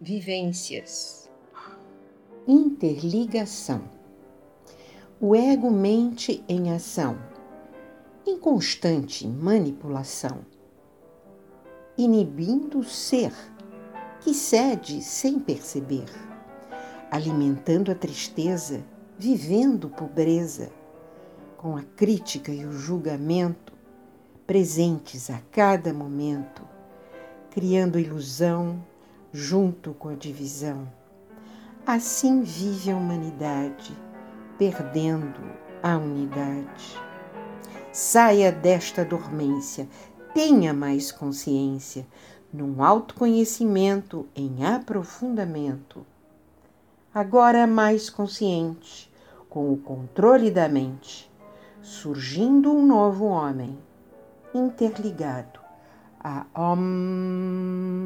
vivências. Interligação. O ego mente em ação, em constante manipulação, inibindo o ser que cede sem perceber, alimentando a tristeza, vivendo pobreza, com a crítica e o julgamento presentes a cada momento, criando ilusão, junto com a divisão. Assim vive a humanidade, perdendo a unidade. Saia desta dormência, tenha mais consciência, num autoconhecimento em aprofundamento. Agora mais consciente, com o controle da mente, surgindo um novo homem, interligado a Om.